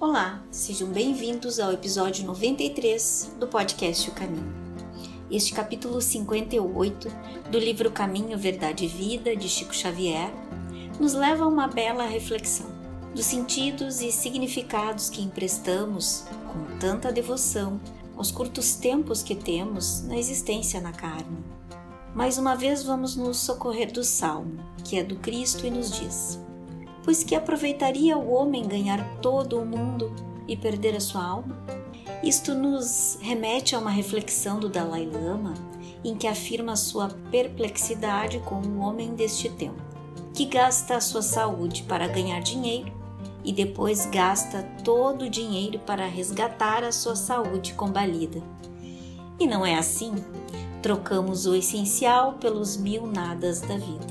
Olá, sejam bem-vindos ao episódio 93 do podcast O Caminho. Este capítulo 58 do livro Caminho, Verdade e Vida de Chico Xavier nos leva a uma bela reflexão dos sentidos e significados que emprestamos com tanta devoção aos curtos tempos que temos na existência na carne. Mais uma vez vamos nos socorrer do Salmo, que é do Cristo e nos diz: pois que aproveitaria o homem ganhar todo o mundo e perder a sua alma? Isto nos remete a uma reflexão do Dalai Lama, em que afirma sua perplexidade com o homem deste tempo, que gasta a sua saúde para ganhar dinheiro e depois gasta todo o dinheiro para resgatar a sua saúde combalida. E não é assim? Trocamos o essencial pelos mil nadas da vida.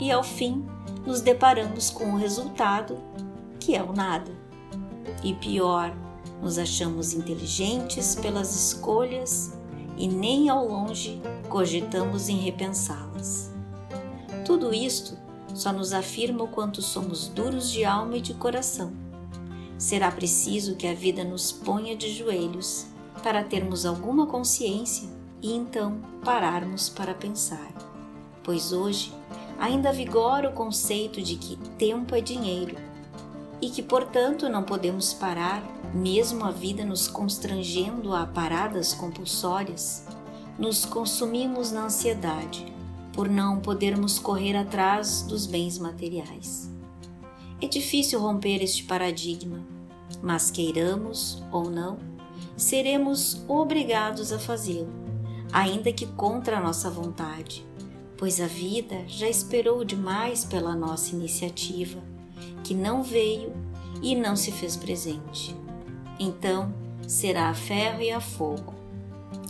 E ao fim, nos deparamos com o resultado, que é o nada. E pior, nos achamos inteligentes pelas escolhas e nem ao longe cogitamos em repensá-las. Tudo isto só nos afirma o quanto somos duros de alma e de coração. Será preciso que a vida nos ponha de joelhos para termos alguma consciência e então pararmos para pensar. Pois hoje ainda vigora o conceito de que tempo é dinheiro e que, portanto, não podemos parar, mesmo a vida nos constrangendo a paradas compulsórias, nos consumimos na ansiedade por não podermos correr atrás dos bens materiais. É difícil romper este paradigma, mas queiramos ou não, seremos obrigados a fazê-lo, ainda que contra a nossa vontade pois a vida já esperou demais pela nossa iniciativa, que não veio e não se fez presente. Então será a ferro e a fogo,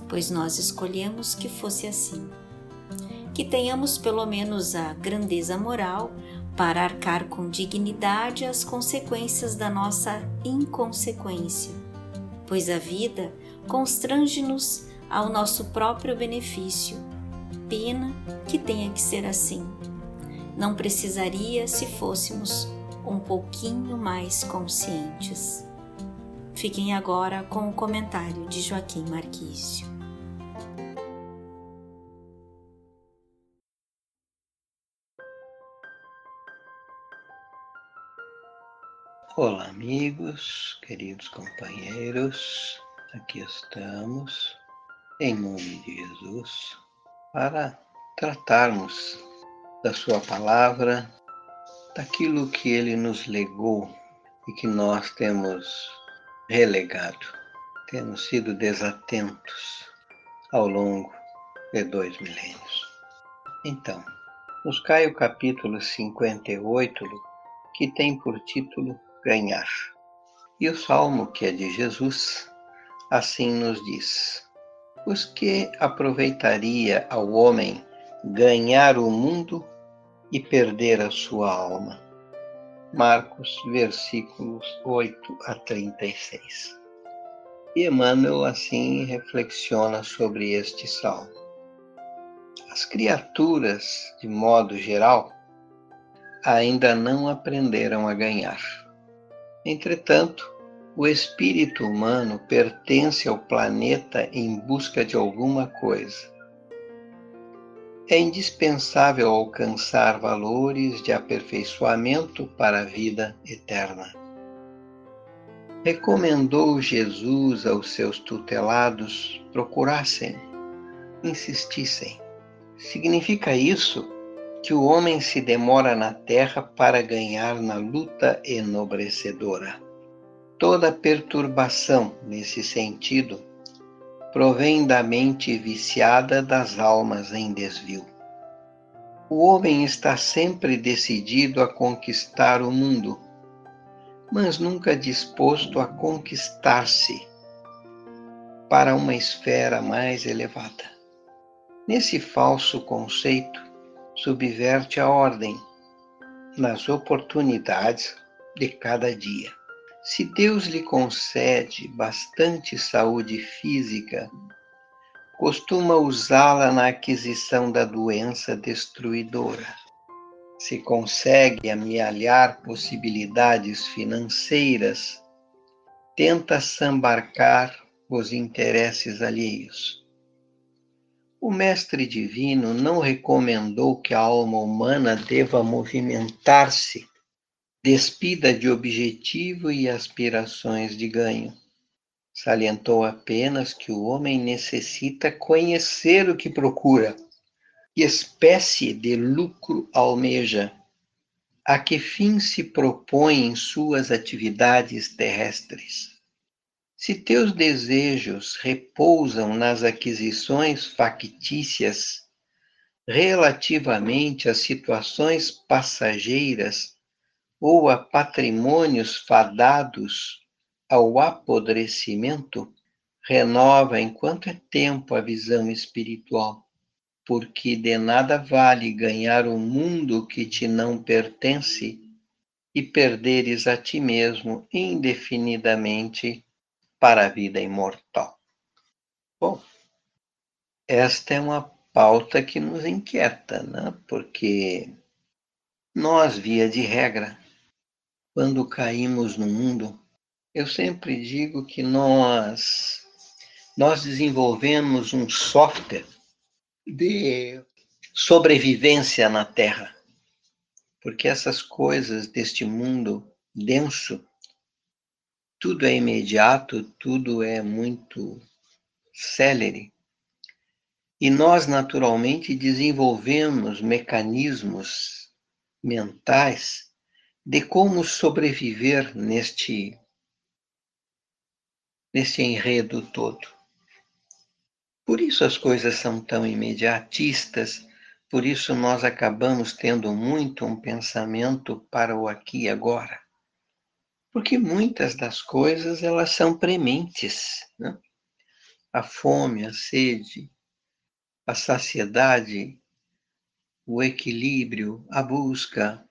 pois nós escolhemos que fosse assim. Que tenhamos pelo menos a grandeza moral para arcar com dignidade as consequências da nossa inconsequência, pois a vida constrange-nos ao nosso próprio benefício Pena que tenha que ser assim. Não precisaria se fôssemos um pouquinho mais conscientes. Fiquem agora com o comentário de Joaquim Marquício. Olá, amigos, queridos companheiros, aqui estamos, em nome de Jesus, para tratarmos da Sua palavra, daquilo que Ele nos legou e que nós temos relegado, temos sido desatentos ao longo de dois milênios. Então, nos cai o capítulo 58, que tem por título Ganhar. E o salmo, que é de Jesus, assim nos diz: Pois que aproveitaria ao homem ganhar o mundo e perder a sua alma? Marcos, versículos 8 a 36. E Emmanuel assim reflexiona sobre este salmo. As criaturas, de modo geral, ainda não aprenderam a ganhar. Entretanto, o espírito humano pertence ao planeta em busca de alguma coisa. É indispensável alcançar valores de aperfeiçoamento para a vida eterna. Recomendou Jesus aos seus tutelados procurassem, insistissem. Significa isso que o homem se demora na terra para ganhar na luta enobrecedora. Toda perturbação nesse sentido provém da mente viciada das almas em desvio. O homem está sempre decidido a conquistar o mundo, mas nunca disposto a conquistar-se para uma esfera mais elevada. Nesse falso conceito, subverte a ordem nas oportunidades de cada dia. Se Deus lhe concede bastante saúde física, costuma usá-la na aquisição da doença destruidora. Se consegue amealhar possibilidades financeiras, tenta sambarcar os interesses alheios. O Mestre Divino não recomendou que a alma humana deva movimentar-se despida de objetivo e aspirações de ganho. Salientou apenas que o homem necessita conhecer o que procura, que espécie de lucro almeja, a que fim se propõe em suas atividades terrestres. Se teus desejos repousam nas aquisições factícias relativamente às situações passageiras ou a patrimônios fadados ao apodrecimento, renova enquanto é tempo a visão espiritual, porque de nada vale ganhar o um mundo que te não pertence e perderes a ti mesmo indefinidamente para a vida imortal. Bom, esta é uma pauta que nos inquieta, né? porque nós, via de regra, quando caímos no mundo, eu sempre digo que nós nós desenvolvemos um software de sobrevivência na Terra. Porque essas coisas deste mundo denso, tudo é imediato, tudo é muito célere. E nós, naturalmente, desenvolvemos mecanismos mentais de como sobreviver neste neste enredo todo. Por isso as coisas são tão imediatistas, por isso nós acabamos tendo muito um pensamento para o aqui e agora. Porque muitas das coisas elas são prementes, né? A fome, a sede, a saciedade, o equilíbrio, a busca,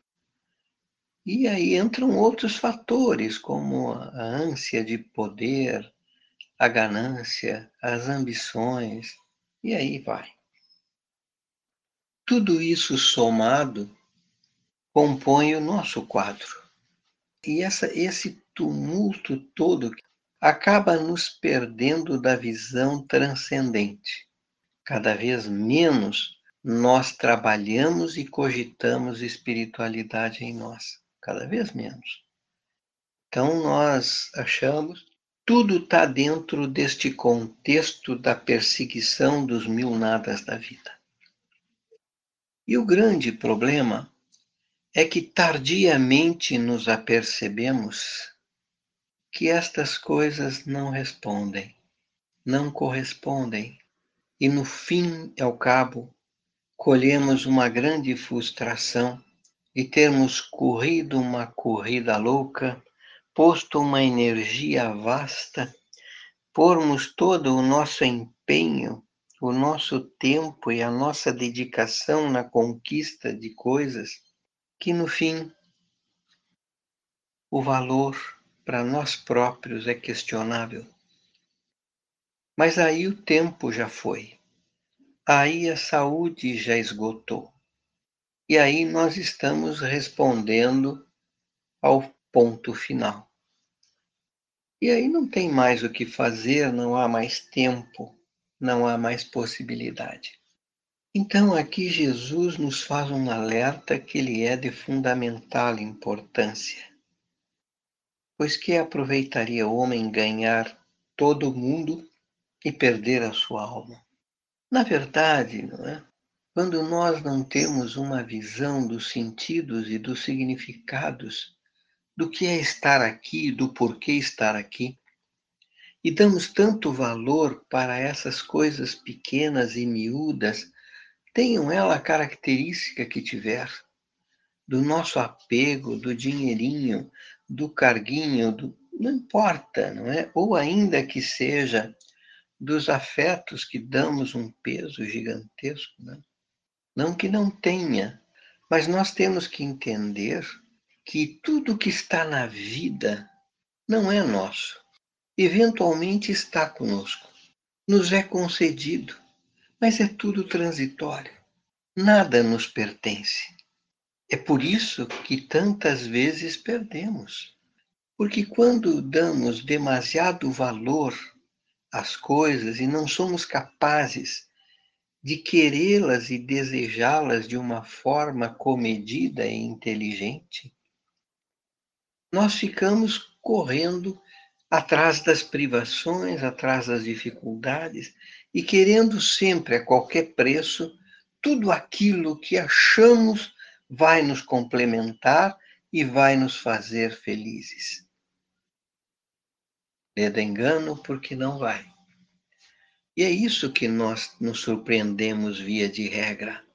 e aí entram outros fatores, como a ânsia de poder, a ganância, as ambições, e aí vai. Tudo isso somado compõe o nosso quadro. E essa, esse tumulto todo acaba nos perdendo da visão transcendente. Cada vez menos nós trabalhamos e cogitamos espiritualidade em nós cada vez menos. Então, nós achamos tudo está dentro deste contexto da perseguição dos mil nadas da vida. E o grande problema é que tardiamente nos apercebemos que estas coisas não respondem, não correspondem, e no fim e ao cabo colhemos uma grande frustração e termos corrido uma corrida louca, posto uma energia vasta, pormos todo o nosso empenho, o nosso tempo e a nossa dedicação na conquista de coisas que, no fim, o valor para nós próprios é questionável. Mas aí o tempo já foi. Aí a saúde já esgotou. E aí nós estamos respondendo ao ponto final. E aí não tem mais o que fazer, não há mais tempo, não há mais possibilidade. Então aqui Jesus nos faz um alerta que ele é de fundamental importância. Pois que aproveitaria o homem ganhar todo o mundo e perder a sua alma? Na verdade, não é? Quando nós não temos uma visão dos sentidos e dos significados do que é estar aqui, do porquê estar aqui, e damos tanto valor para essas coisas pequenas e miúdas, tenham ela a característica que tiver, do nosso apego, do dinheirinho, do carguinho, do, não importa, não é? Ou ainda que seja dos afetos que damos um peso gigantesco, né? Não que não tenha, mas nós temos que entender que tudo que está na vida não é nosso. Eventualmente está conosco, nos é concedido, mas é tudo transitório. Nada nos pertence. É por isso que tantas vezes perdemos. Porque quando damos demasiado valor às coisas e não somos capazes de querê-las e desejá-las de uma forma comedida e inteligente, nós ficamos correndo atrás das privações, atrás das dificuldades e querendo sempre, a qualquer preço, tudo aquilo que achamos vai nos complementar e vai nos fazer felizes. Leda engano porque não vai. E é isso que nós nos surpreendemos via de regra.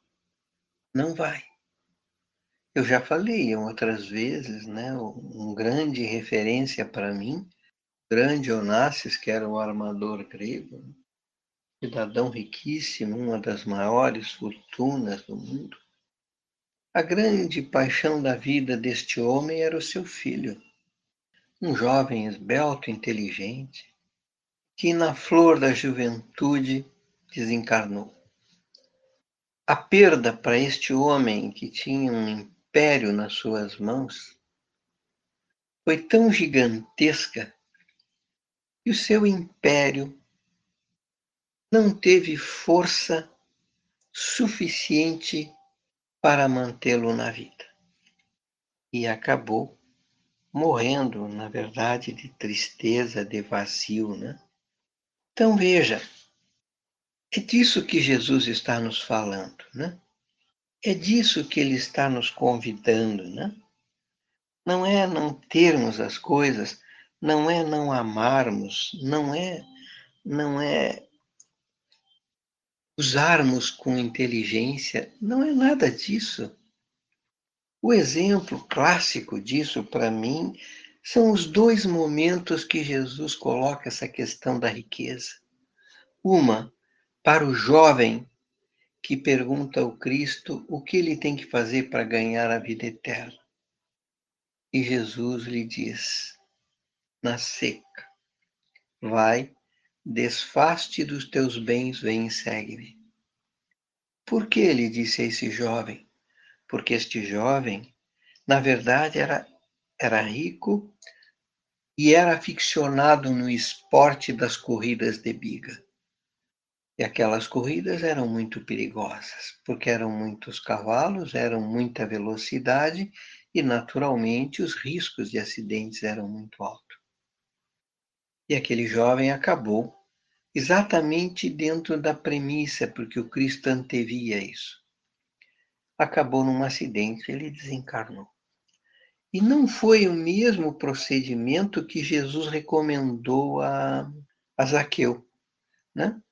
Não vai. Eu já falei outras vezes, né? Um grande referência para mim, grande Onassis, que era o armador grego, cidadão riquíssimo, uma das maiores fortunas do mundo. A grande paixão da vida deste homem era o seu filho, um jovem esbelto, inteligente, que na flor da juventude desencarnou. A perda para este homem que tinha um império nas suas mãos foi tão gigantesca que o seu império não teve força suficiente para mantê-lo na vida. E acabou morrendo, na verdade, de tristeza, de vazio, né? Então veja, é disso que Jesus está nos falando, né? É disso que ele está nos convidando, né? Não é não termos as coisas, não é não amarmos, não é não é usarmos com inteligência, não é nada disso. O exemplo clássico disso para mim são os dois momentos que Jesus coloca essa questão da riqueza. Uma, para o jovem que pergunta ao Cristo o que ele tem que fazer para ganhar a vida eterna. E Jesus lhe diz, na seca, vai, desfaste dos teus bens, vem e segue-me. Por que ele disse a esse jovem? Porque este jovem, na verdade, era era rico e era aficionado no esporte das corridas de biga. E aquelas corridas eram muito perigosas, porque eram muitos cavalos, eram muita velocidade e, naturalmente, os riscos de acidentes eram muito altos. E aquele jovem acabou exatamente dentro da premissa, porque o Cristo antevia isso. Acabou num acidente, ele desencarnou. E não foi o mesmo procedimento que Jesus recomendou a, a Zaqueu, né?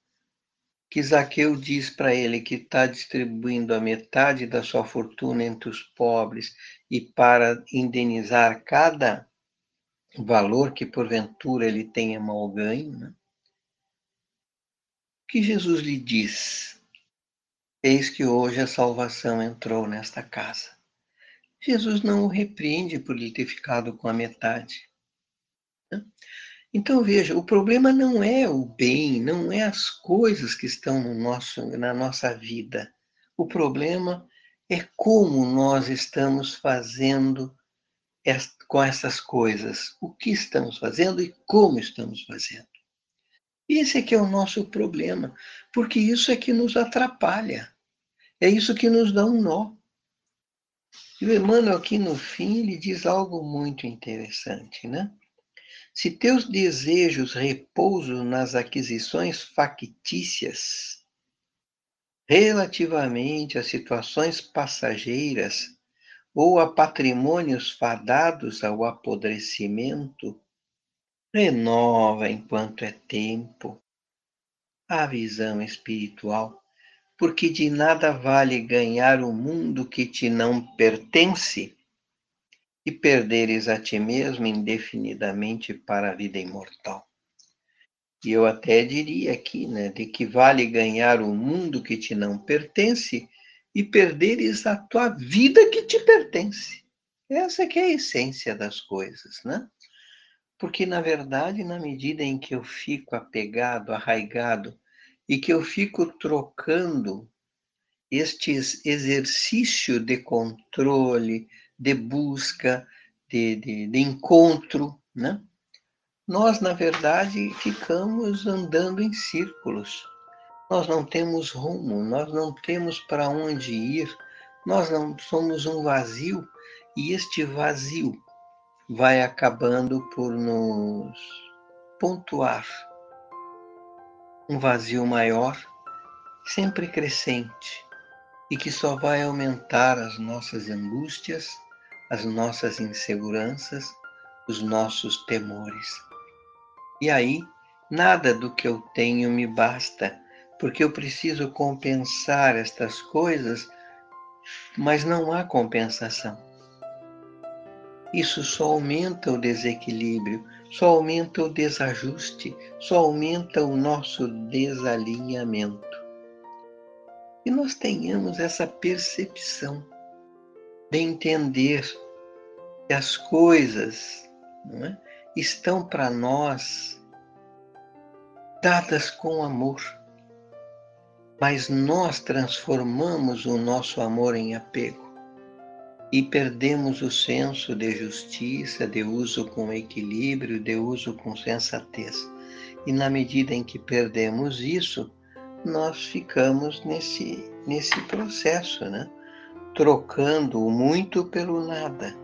Que Zaqueu diz para ele que está distribuindo a metade da sua fortuna entre os pobres e para indenizar cada valor que porventura ele tenha mal ganho, né? O que Jesus lhe diz? Eis que hoje a salvação entrou nesta casa. Jesus não o repreende por ele ter ficado com a metade. Né? Então veja, o problema não é o bem, não é as coisas que estão no nosso, na nossa vida. O problema é como nós estamos fazendo com essas coisas, o que estamos fazendo e como estamos fazendo. Esse é que é o nosso problema, porque isso é que nos atrapalha, é isso que nos dá um nó. E o Emmanuel, aqui no fim, ele diz algo muito interessante, né? Se teus desejos repousam nas aquisições factícias, relativamente a situações passageiras ou a patrimônios fadados ao apodrecimento, renova enquanto é tempo a visão espiritual porque de nada vale ganhar o mundo que te não pertence e perderes a ti mesmo indefinidamente para a vida imortal. E eu até diria aqui, né, de que vale ganhar o mundo que te não pertence e perderes a tua vida que te pertence. Essa que é a essência das coisas, né? Porque, na verdade, na medida em que eu fico apegado, arraigado e que eu fico trocando este exercício de controle, de busca, de, de, de encontro né? Nós, na verdade, ficamos andando em círculos. Nós não temos rumo, nós não temos para onde ir, nós não somos um vazio e este vazio vai acabando por nos pontuar um vazio maior, sempre crescente, e que só vai aumentar as nossas angústias, as nossas inseguranças, os nossos temores. E aí, nada do que eu tenho me basta, porque eu preciso compensar estas coisas, mas não há compensação. Isso só aumenta o desequilíbrio, só aumenta o desajuste, só aumenta o nosso desalinhamento. E nós tenhamos essa percepção de entender que as coisas é, estão para nós dadas com amor, mas nós transformamos o nosso amor em apego e perdemos o senso de justiça, de uso com equilíbrio, de uso com sensatez. E na medida em que perdemos isso, nós ficamos nesse, nesse processo, né? trocando o muito pelo nada.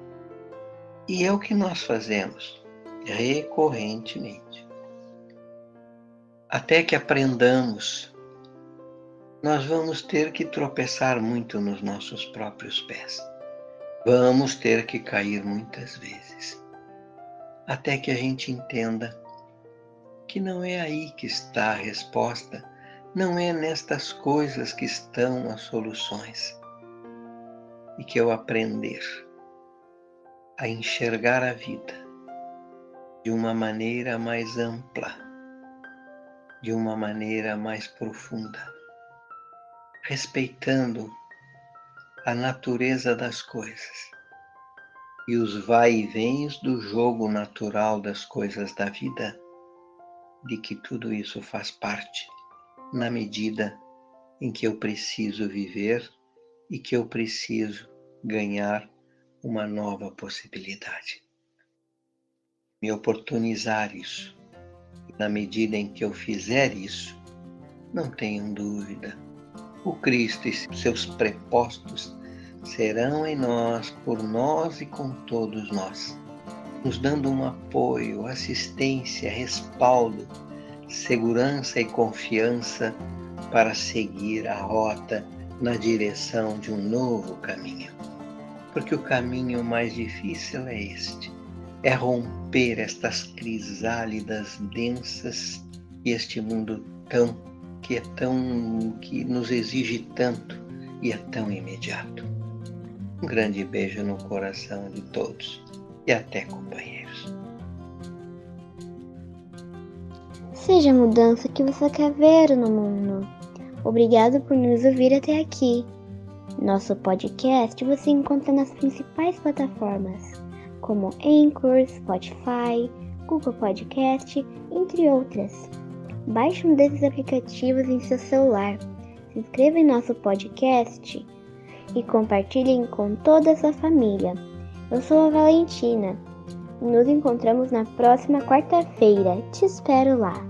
E é o que nós fazemos recorrentemente. Até que aprendamos, nós vamos ter que tropeçar muito nos nossos próprios pés. Vamos ter que cair muitas vezes, até que a gente entenda que não é aí que está a resposta, não é nestas coisas que estão as soluções. E que eu aprender a enxergar a vida de uma maneira mais ampla, de uma maneira mais profunda, respeitando a natureza das coisas e os vai e vens do jogo natural das coisas da vida, de que tudo isso faz parte na medida em que eu preciso viver e que eu preciso ganhar uma nova possibilidade. Me oportunizar isso. Na medida em que eu fizer isso, não tenham dúvida, o Cristo e seus prepostos serão em nós, por nós e com todos nós, nos dando um apoio, assistência, respaldo, segurança e confiança para seguir a rota na direção de um novo caminho. Porque o caminho mais difícil é este: é romper estas crisálidas densas e este mundo tão que é tão que nos exige tanto e é tão imediato. Um grande beijo no coração de todos e até companheiros. Seja a mudança que você quer ver no mundo. Obrigado por nos ouvir até aqui. Nosso podcast você encontra nas principais plataformas, como Anchor, Spotify, Google Podcast, entre outras. Baixe um desses aplicativos em seu celular, se inscreva em nosso podcast e compartilhem com toda a sua família. Eu sou a Valentina e nos encontramos na próxima quarta-feira. Te espero lá!